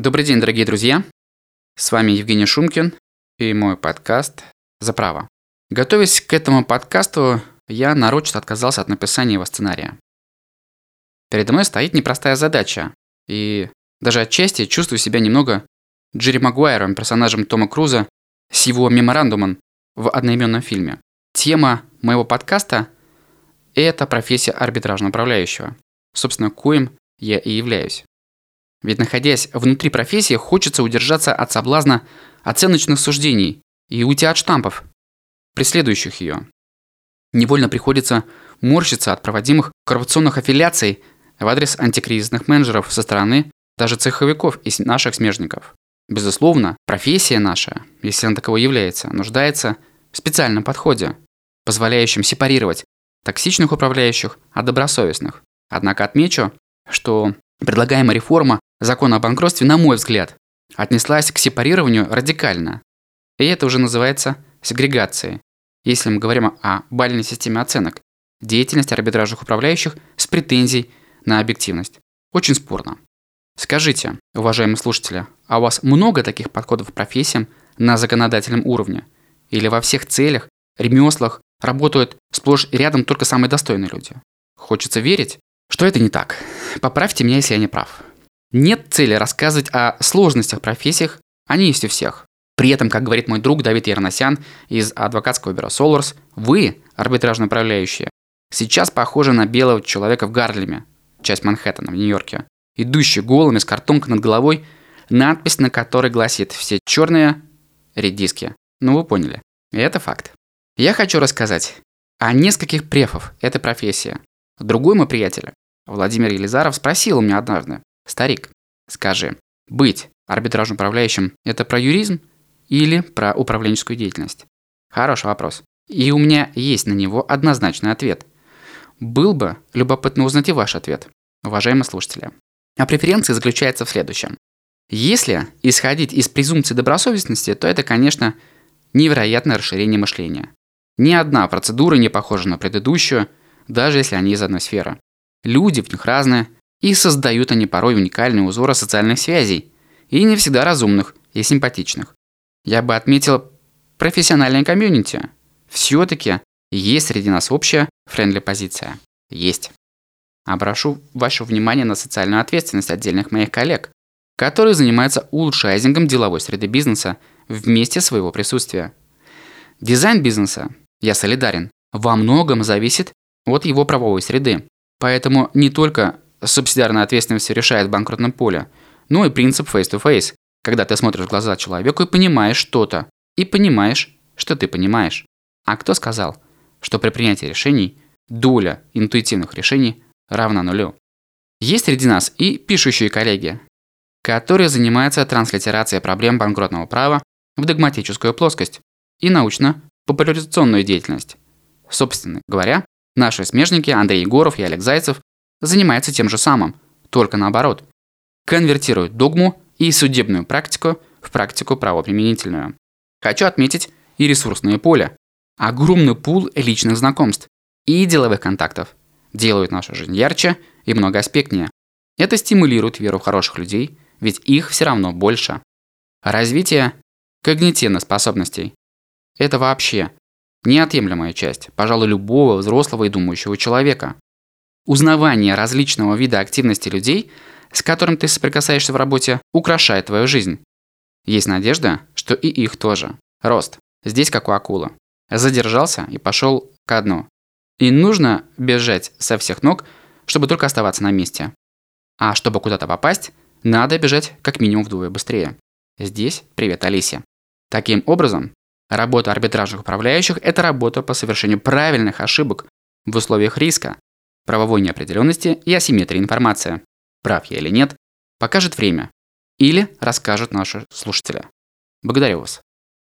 Добрый день, дорогие друзья! С вами Евгений Шумкин и мой подкаст «За право». Готовясь к этому подкасту, я нарочно отказался от написания его сценария. Передо мной стоит непростая задача, и даже отчасти чувствую себя немного Джерри Магуайром, персонажем Тома Круза, с его меморандумом в одноименном фильме. Тема моего подкаста – это профессия арбитражного управляющего, собственно, коим я и являюсь. Ведь находясь внутри профессии, хочется удержаться от соблазна оценочных суждений и уйти от штампов, преследующих ее. Невольно приходится морщиться от проводимых коррупционных аффилиаций в адрес антикризисных менеджеров со стороны даже цеховиков и наших смежников. Безусловно, профессия наша, если она таковой является, нуждается в специальном подходе, позволяющем сепарировать токсичных управляющих от добросовестных. Однако отмечу, что предлагаемая реформа закона о банкротстве, на мой взгляд, отнеслась к сепарированию радикально. И это уже называется сегрегацией, если мы говорим о бальной системе оценок, деятельности арбитражных управляющих с претензией на объективность. Очень спорно. Скажите, уважаемые слушатели, а у вас много таких подходов к профессиям на законодательном уровне? Или во всех целях, ремеслах работают сплошь и рядом только самые достойные люди? Хочется верить, что это не так. Поправьте меня, если я не прав. Нет цели рассказывать о сложностях профессиях, они есть у всех. При этом, как говорит мой друг Давид Ярносян из адвокатского бюро Solars, вы, арбитражно управляющие, сейчас похожи на белого человека в Гарлеме, часть Манхэттена в Нью-Йорке, идущий голыми с картонкой над головой, надпись на которой гласит «Все черные редиски». Ну вы поняли. И это факт. Я хочу рассказать о нескольких префов этой профессии. Другой мой приятель, Владимир Елизаров, спросил у меня однажды, «Старик, скажи, быть арбитражным управляющим – это про юризм или про управленческую деятельность?» Хороший вопрос. И у меня есть на него однозначный ответ. Был бы любопытно узнать и ваш ответ, уважаемые слушатели. А преференция заключается в следующем. Если исходить из презумпции добросовестности, то это, конечно, невероятное расширение мышления. Ни одна процедура не похожа на предыдущую, даже если они из одной сферы. Люди в них разные, и создают они порой уникальные узоры социальных связей, и не всегда разумных и симпатичных. Я бы отметил профессиональное комьюнити. Все-таки есть среди нас общая friendly позиция. Есть. Обращу ваше внимание на социальную ответственность отдельных моих коллег, которые занимаются улучшайзингом деловой среды бизнеса в месте своего присутствия. Дизайн бизнеса, я солидарен, во многом зависит от его правовой среды. Поэтому не только субсидиарная ответственность решает в банкротном поле, но и принцип face-to-face, когда ты смотришь в глаза человеку и понимаешь что-то, и понимаешь, что ты понимаешь. А кто сказал, что при принятии решений доля интуитивных решений равна нулю? Есть среди нас и пишущие коллеги, которые занимаются транслитерацией проблем банкротного права в догматическую плоскость и научно-популяризационную деятельность. Собственно говоря, наши смежники Андрей Егоров и Олег Зайцев занимается тем же самым, только наоборот. Конвертирует догму и судебную практику в практику правоприменительную. Хочу отметить и ресурсное поле. Огромный пул личных знакомств и деловых контактов делают нашу жизнь ярче и многоаспектнее. Это стимулирует веру в хороших людей, ведь их все равно больше. Развитие когнитивных способностей – это вообще неотъемлемая часть, пожалуй, любого взрослого и думающего человека. Узнавание различного вида активности людей, с которым ты соприкасаешься в работе, украшает твою жизнь. Есть надежда, что и их тоже. Рост. Здесь как у акулы. Задержался и пошел ко дну. И нужно бежать со всех ног, чтобы только оставаться на месте. А чтобы куда-то попасть, надо бежать как минимум вдвое быстрее. Здесь привет Алисе. Таким образом, работа арбитражных управляющих – это работа по совершению правильных ошибок в условиях риска, правовой неопределенности и асимметрии информации. Прав я или нет, покажет время или расскажут наши слушатели. Благодарю вас.